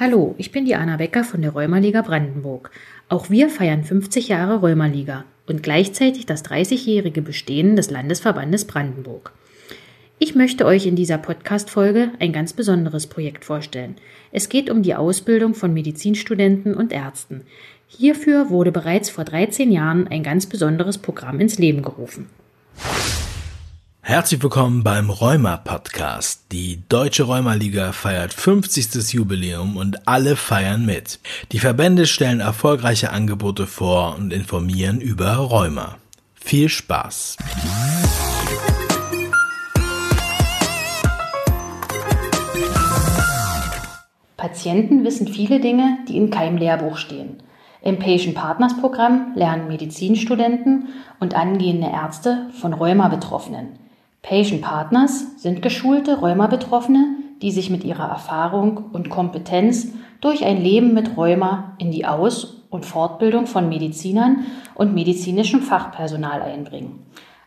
Hallo, ich bin Diana Becker von der Rheumaliga Brandenburg. Auch wir feiern 50 Jahre Rheumaliga und gleichzeitig das 30-jährige Bestehen des Landesverbandes Brandenburg. Ich möchte euch in dieser Podcast-Folge ein ganz besonderes Projekt vorstellen. Es geht um die Ausbildung von Medizinstudenten und Ärzten. Hierfür wurde bereits vor 13 Jahren ein ganz besonderes Programm ins Leben gerufen. Herzlich willkommen beim Rheuma Podcast. Die Deutsche Rheumaliga feiert 50. Jubiläum und alle feiern mit. Die Verbände stellen erfolgreiche Angebote vor und informieren über Rheuma. Viel Spaß! Patienten wissen viele Dinge, die in keinem Lehrbuch stehen. Im Patient Partners Programm lernen Medizinstudenten und angehende Ärzte von Rheuma-Betroffenen. Patient Partners sind geschulte Rheuma-Betroffene, die sich mit ihrer Erfahrung und Kompetenz durch ein Leben mit Rheuma in die Aus- und Fortbildung von Medizinern und medizinischem Fachpersonal einbringen.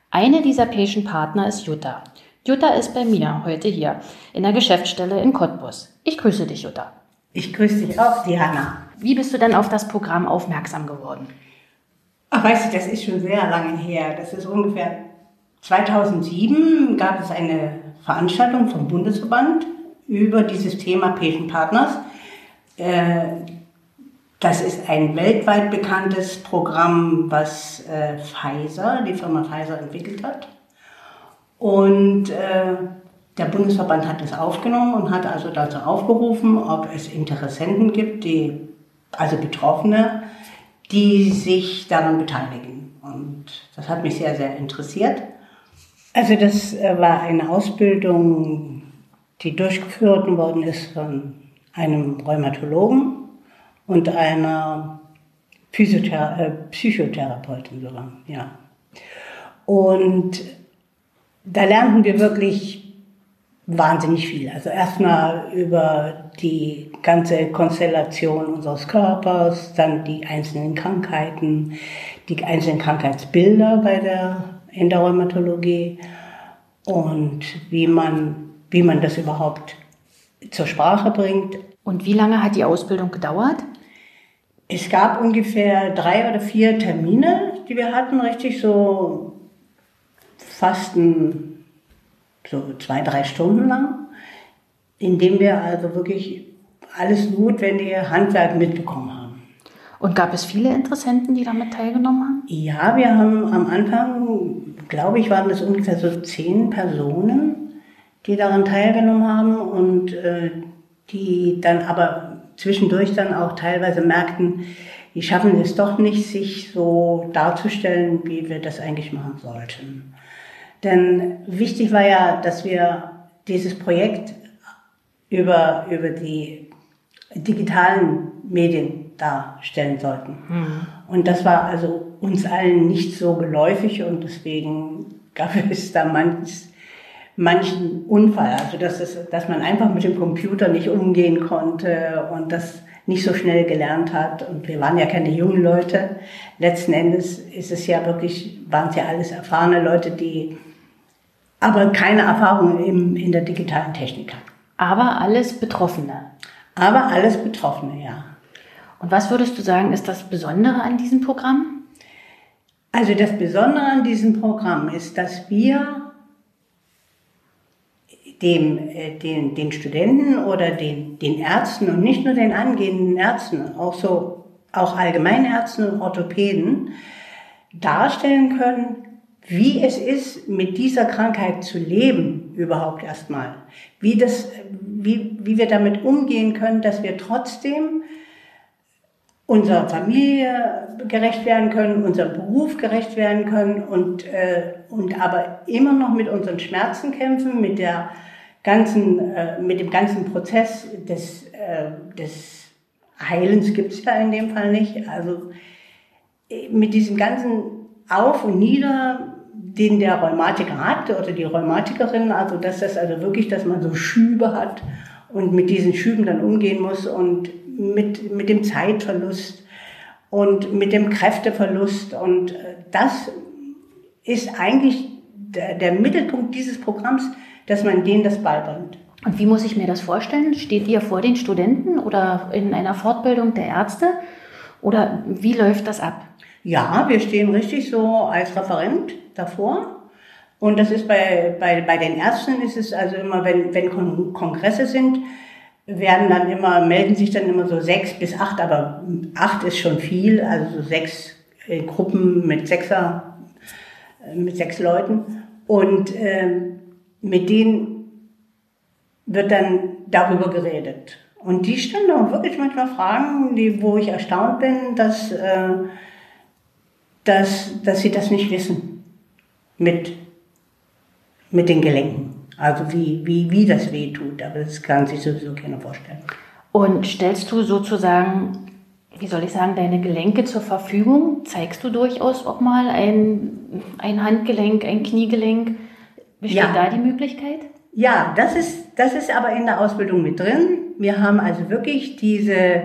Eine dieser Patient Partner ist Jutta. Jutta ist bei mir heute hier in der Geschäftsstelle in Cottbus. Ich grüße dich, Jutta. Ich grüße dich auch, Diana. Wie bist du denn auf das Programm aufmerksam geworden? Ach, weißt du, das ist schon sehr lange her. Das ist ungefähr 2007 gab es eine Veranstaltung vom Bundesverband über dieses Thema Patient Partners. Äh, das ist ein weltweit bekanntes Programm, was äh, Pfizer, die Firma Pfizer entwickelt hat. Und äh, der Bundesverband hat es aufgenommen und hat also dazu aufgerufen, ob es Interessenten gibt, die, also Betroffene, die sich daran beteiligen. Und das hat mich sehr, sehr interessiert. Also das äh, war eine Ausbildung, die durchgeführt worden ist von einem Rheumatologen und einer Physiothera äh, Psychotherapeutin sogar, ja. Und da lernten wir wirklich wahnsinnig viel. Also erstmal über die ganze Konstellation unseres Körpers, dann die einzelnen Krankheiten, die einzelnen Krankheitsbilder bei der in der Rheumatologie und wie man, wie man das überhaupt zur Sprache bringt. Und wie lange hat die Ausbildung gedauert? Es gab ungefähr drei oder vier Termine, die wir hatten, richtig so fast ein, so zwei, drei Stunden lang, in dem wir also wirklich alles notwendige Handwerk mitbekommen haben. Und gab es viele Interessenten, die damit teilgenommen haben? Ja, wir haben am Anfang, glaube ich, waren es ungefähr so zehn Personen, die daran teilgenommen haben und äh, die dann aber zwischendurch dann auch teilweise merkten, die schaffen es doch nicht, sich so darzustellen, wie wir das eigentlich machen sollten. Denn wichtig war ja, dass wir dieses Projekt über, über die digitalen Medien darstellen sollten. Mhm. Und das war also uns allen nicht so geläufig und deswegen gab es da manches, manchen Unfall. Also dass, es, dass man einfach mit dem Computer nicht umgehen konnte und das nicht so schnell gelernt hat. Und wir waren ja keine jungen Leute. Letzten Endes ist es ja wirklich, waren es ja alles erfahrene Leute, die aber keine Erfahrung im, in der digitalen Technik hatten. Aber alles Betroffene. Aber alles Betroffene, ja. Und was würdest du sagen, ist das Besondere an diesem Programm? Also das Besondere an diesem Programm ist, dass wir dem, äh, den, den Studenten oder den, den Ärzten und nicht nur den angehenden Ärzten, auch so auch Allgemeinärzten und Orthopäden darstellen können, wie es ist, mit dieser Krankheit zu leben, überhaupt erstmal. Wie, wie, wie wir damit umgehen können, dass wir trotzdem unserer Familie gerecht werden können, unserem Beruf gerecht werden können und, äh, und aber immer noch mit unseren Schmerzen kämpfen, mit der ganzen, äh, mit dem ganzen Prozess des, äh, des Heilens gibt es ja in dem Fall nicht. Also äh, mit diesem ganzen Auf und Nieder, den der Rheumatiker hat oder die Rheumatikerin, also dass das also wirklich, dass man so Schübe hat und mit diesen Schüben dann umgehen muss und mit, mit dem Zeitverlust und mit dem Kräfteverlust. Und äh, das ist eigentlich der, der Mittelpunkt dieses Programms, dass man denen das beibringt. Und wie muss ich mir das vorstellen? Steht ihr vor den Studenten oder in einer Fortbildung der Ärzte? Oder wie läuft das ab? Ja, wir stehen richtig so als Referent davor. Und das ist bei, bei, bei den Ärzten ist es also immer, wenn, wenn Kon Kongresse sind, werden dann immer, melden sich dann immer so sechs bis acht, aber acht ist schon viel, also so sechs äh, Gruppen mit sechser, äh, mit sechs Leuten. Und äh, mit denen wird dann darüber geredet. Und die stellen auch wirklich manchmal Fragen, die, wo ich erstaunt bin, dass, äh, dass, dass sie das nicht wissen mit, mit den Gelenken. Also wie, wie, wie das weh tut, aber das kann sich sowieso keiner vorstellen. Und stellst du sozusagen, wie soll ich sagen, deine Gelenke zur Verfügung? Zeigst du durchaus auch mal ein, ein Handgelenk, ein Kniegelenk? Besteht ja. da die Möglichkeit? Ja, das ist, das ist aber in der Ausbildung mit drin. Wir haben also wirklich diese,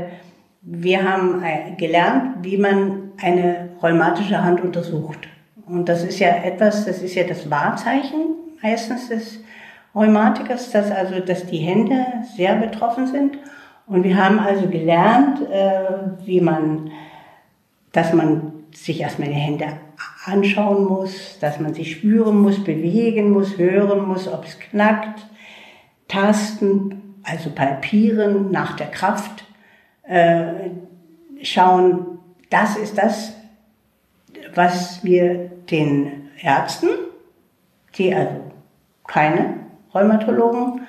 wir haben äh, gelernt, wie man eine rheumatische Hand untersucht. Und das ist ja etwas, das ist ja das Wahrzeichen meistens des Rheumatikers, dass also, dass die Hände sehr betroffen sind. Und wir haben also gelernt, äh, wie man, dass man sich erstmal die Hände anschauen muss, dass man sie spüren muss, bewegen muss, hören muss, ob es knackt, tasten, also palpieren nach der Kraft, äh, schauen, das ist das, was wir den Ärzten, die also keine Rheumatologen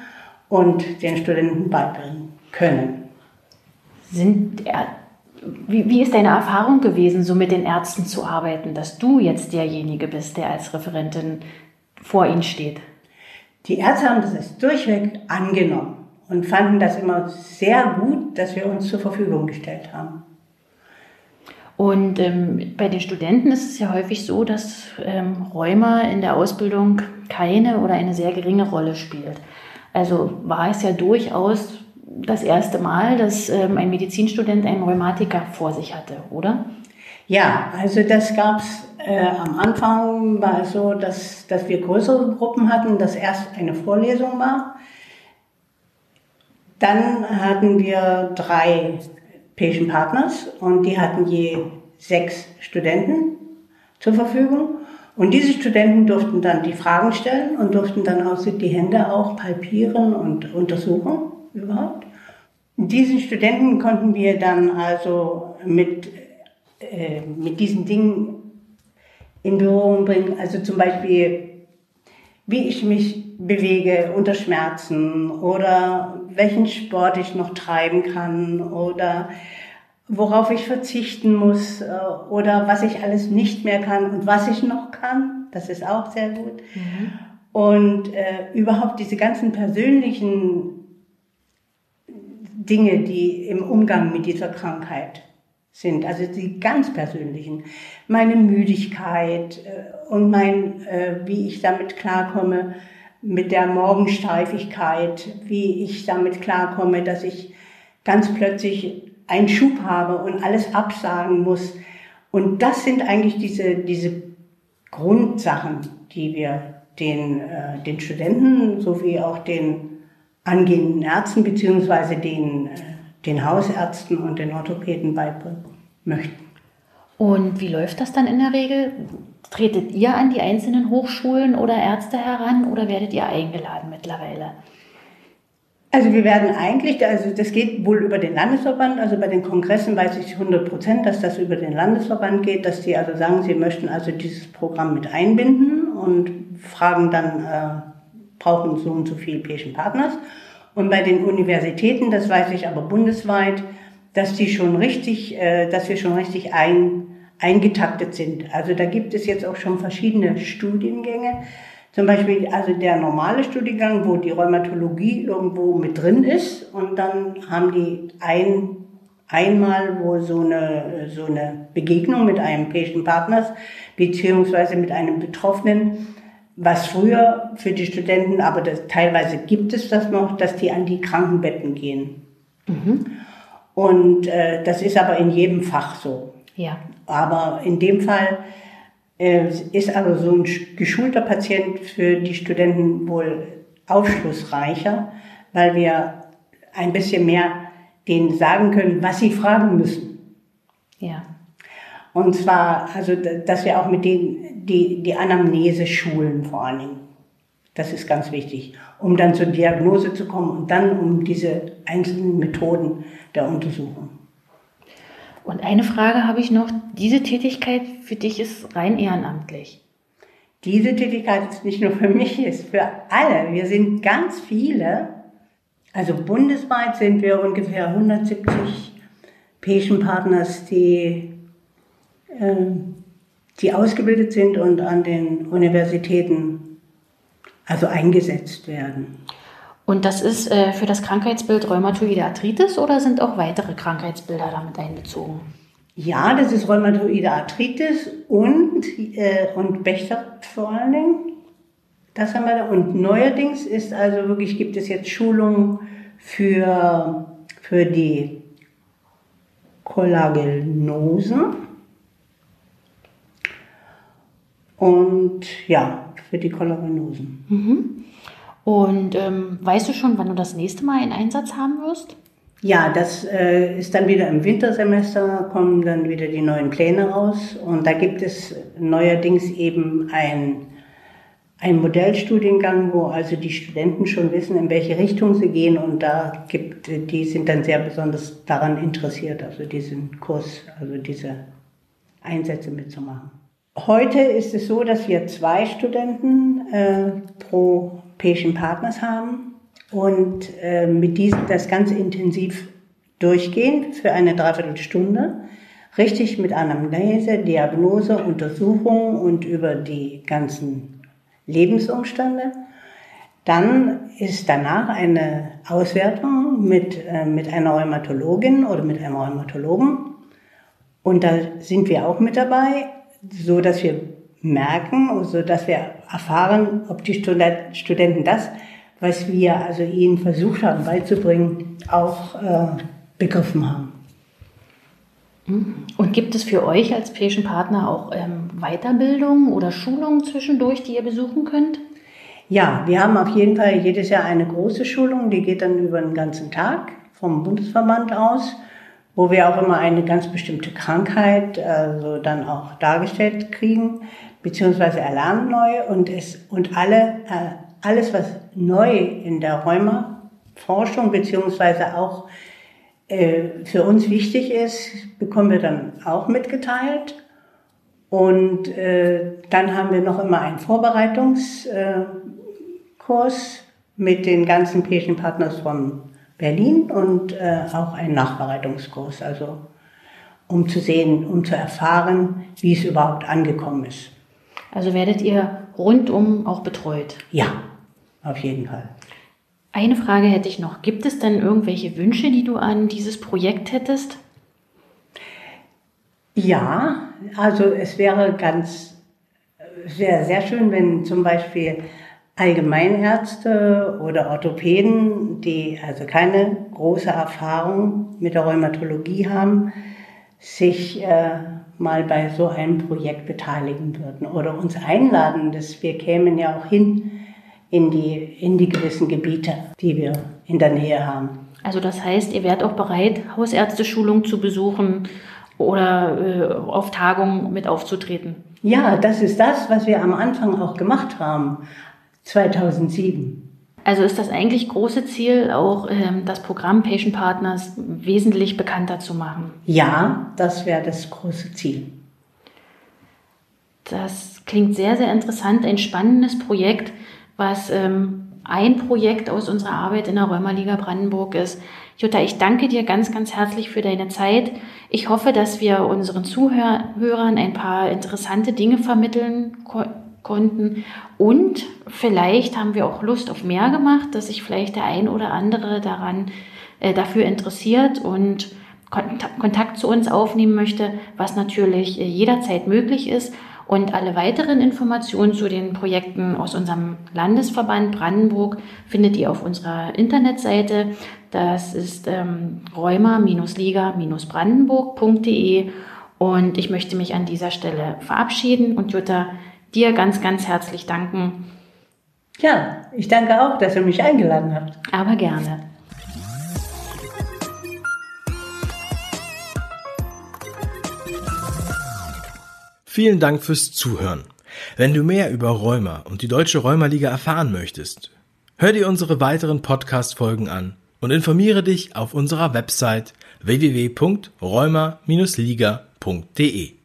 und den Studenten beibringen können. Sind, wie, wie ist deine Erfahrung gewesen, so mit den Ärzten zu arbeiten, dass du jetzt derjenige bist, der als Referentin vor ihnen steht? Die Ärzte haben das durchweg angenommen und fanden das immer sehr gut, dass wir uns zur Verfügung gestellt haben. Und ähm, bei den Studenten ist es ja häufig so, dass ähm, Rheuma in der Ausbildung keine oder eine sehr geringe Rolle spielt. Also war es ja durchaus das erste Mal, dass ähm, ein Medizinstudent einen Rheumatiker vor sich hatte, oder? Ja, also das gab es äh, am Anfang war es so, dass, dass wir größere Gruppen hatten, dass erst eine Vorlesung war. Dann hatten wir drei Patient Partners und die hatten je sechs Studenten zur Verfügung. Und diese Studenten durften dann die Fragen stellen und durften dann auch die Hände auch palpieren und untersuchen überhaupt. Diesen Studenten konnten wir dann also mit, äh, mit diesen Dingen in Berührung bringen. Also zum Beispiel, wie ich mich bewege unter Schmerzen oder welchen Sport ich noch treiben kann oder worauf ich verzichten muss äh, oder was ich alles nicht mehr kann und was ich noch kann. Das ist auch sehr gut. Mhm. Und äh, überhaupt diese ganzen persönlichen Dinge, die im Umgang mit dieser Krankheit sind, also die ganz persönlichen, meine Müdigkeit äh, und mein, äh, wie ich damit klarkomme, mit der Morgensteifigkeit, wie ich damit klarkomme, dass ich ganz plötzlich einen Schub habe und alles absagen muss. Und das sind eigentlich diese, diese Grundsachen, die wir den, äh, den Studenten sowie auch den angehenden Ärzten beziehungsweise den, äh, den Hausärzten und den Orthopäden beibringen möchten. Und wie läuft das dann in der Regel? Tretet ihr an die einzelnen Hochschulen oder Ärzte heran oder werdet ihr eingeladen mittlerweile? Also wir werden eigentlich, also das geht wohl über den Landesverband, also bei den Kongressen weiß ich 100 Prozent, dass das über den Landesverband geht, dass die also sagen, sie möchten also dieses Programm mit einbinden und fragen dann, äh, brauchen so und so viel Patient Partners. Und bei den Universitäten, das weiß ich aber bundesweit, dass die schon richtig, äh, dass wir schon richtig ein, eingetaktet sind. Also da gibt es jetzt auch schon verschiedene Studiengänge. Zum Beispiel also der normale Studiengang, wo die Rheumatologie irgendwo mit drin ist und dann haben die ein, einmal wo so eine, so eine Begegnung mit einem Patient Partners beziehungsweise mit einem Betroffenen, was früher für die Studenten, aber das, teilweise gibt es das noch, dass die an die Krankenbetten gehen. Mhm. Und äh, das ist aber in jedem Fach so. Ja. Aber in dem Fall ist also so ein geschulter Patient für die Studenten wohl aufschlussreicher, weil wir ein bisschen mehr denen sagen können, was sie fragen müssen. Ja. Und zwar, also, dass wir auch mit denen die, die Anamnese schulen vor allen Dingen. Das ist ganz wichtig, um dann zur Diagnose zu kommen und dann um diese einzelnen Methoden der Untersuchung. Und eine Frage habe ich noch. Diese Tätigkeit für dich ist rein ehrenamtlich. Diese Tätigkeit ist nicht nur für mich, ist für alle. Wir sind ganz viele. Also bundesweit sind wir ungefähr 170 Patient Partners, die, äh, die ausgebildet sind und an den Universitäten also eingesetzt werden. Und das ist äh, für das Krankheitsbild Rheumatoide Arthritis oder sind auch weitere Krankheitsbilder damit einbezogen? Ja, das ist Rheumatoide Arthritis und, äh, und Bechterew vor allen Dingen. Das haben wir da. Und neuerdings ist also wirklich, gibt es jetzt Schulungen für, für die Kollagenose. Und ja, für die Kollagenosen. Mhm. Und ähm, weißt du schon, wann du das nächste Mal einen Einsatz haben wirst? Ja, das äh, ist dann wieder im Wintersemester, kommen dann wieder die neuen Pläne raus. Und da gibt es neuerdings eben ein, ein Modellstudiengang, wo also die Studenten schon wissen, in welche Richtung sie gehen. Und da gibt, die sind dann sehr besonders daran interessiert, also diesen Kurs, also diese Einsätze mitzumachen. Heute ist es so, dass wir zwei Studenten äh, pro Patient Partners haben und äh, mit diesem das Ganze intensiv durchgehen für eine Dreiviertelstunde. Richtig mit Anamnese, Diagnose, Untersuchung und über die ganzen Lebensumstände. Dann ist danach eine Auswertung mit, äh, mit einer Rheumatologin oder mit einem Rheumatologen. Und da sind wir auch mit dabei, so dass wir merken, so dass wir erfahren, ob die Studenten das, was wir also ihnen versucht haben beizubringen, auch äh, begriffen haben. Mhm. Und gibt es für euch als Patient Partner auch ähm, Weiterbildung oder Schulungen zwischendurch, die ihr besuchen könnt? Ja, wir haben auf jeden Fall jedes Jahr eine große Schulung, die geht dann über den ganzen Tag vom Bundesverband aus, wo wir auch immer eine ganz bestimmte Krankheit also dann auch dargestellt kriegen beziehungsweise erlernen neu und, es, und alle, äh, alles, was neu in der Rheuma-Forschung beziehungsweise auch äh, für uns wichtig ist, bekommen wir dann auch mitgeteilt. Und äh, dann haben wir noch immer einen Vorbereitungskurs äh, mit den ganzen Patient Partners von Berlin und äh, auch einen Nachbereitungskurs, also um zu sehen, um zu erfahren, wie es überhaupt angekommen ist. Also werdet ihr rundum auch betreut? Ja, auf jeden Fall. Eine Frage hätte ich noch. Gibt es denn irgendwelche Wünsche, die du an dieses Projekt hättest? Ja, also es wäre ganz sehr, sehr schön, wenn zum Beispiel Allgemeinärzte oder Orthopäden, die also keine große Erfahrung mit der Rheumatologie haben, sich äh, mal bei so einem Projekt beteiligen würden oder uns einladen, dass wir kämen ja auch hin in die, in die gewissen Gebiete, die wir in der Nähe haben. Also das heißt, ihr wärt auch bereit, Hausärzteschulung zu besuchen oder äh, auf Tagungen mit aufzutreten? Ja, das ist das, was wir am Anfang auch gemacht haben, 2007. Also ist das eigentlich große Ziel, auch ähm, das Programm Patient Partners wesentlich bekannter zu machen? Ja, das wäre das große Ziel. Das klingt sehr, sehr interessant, ein spannendes Projekt, was ähm, ein Projekt aus unserer Arbeit in der Römerliga Brandenburg ist. Jutta, ich danke dir ganz, ganz herzlich für deine Zeit. Ich hoffe, dass wir unseren Zuhörern ein paar interessante Dinge vermitteln konnten konnten. Und vielleicht haben wir auch Lust auf mehr gemacht, dass sich vielleicht der ein oder andere daran äh, dafür interessiert und Kontakt zu uns aufnehmen möchte, was natürlich äh, jederzeit möglich ist. Und alle weiteren Informationen zu den Projekten aus unserem Landesverband Brandenburg findet ihr auf unserer Internetseite. Das ist ähm, rheuma-liga-brandenburg.de. Und ich möchte mich an dieser Stelle verabschieden und Jutta dir ganz, ganz herzlich danken. Ja, ich danke auch, dass ihr mich eingeladen habt. Aber gerne. Vielen Dank fürs Zuhören. Wenn du mehr über Rheuma und die Deutsche Rheumaliga erfahren möchtest, hör dir unsere weiteren Podcast-Folgen an und informiere dich auf unserer Website www.rheuma-liga.de.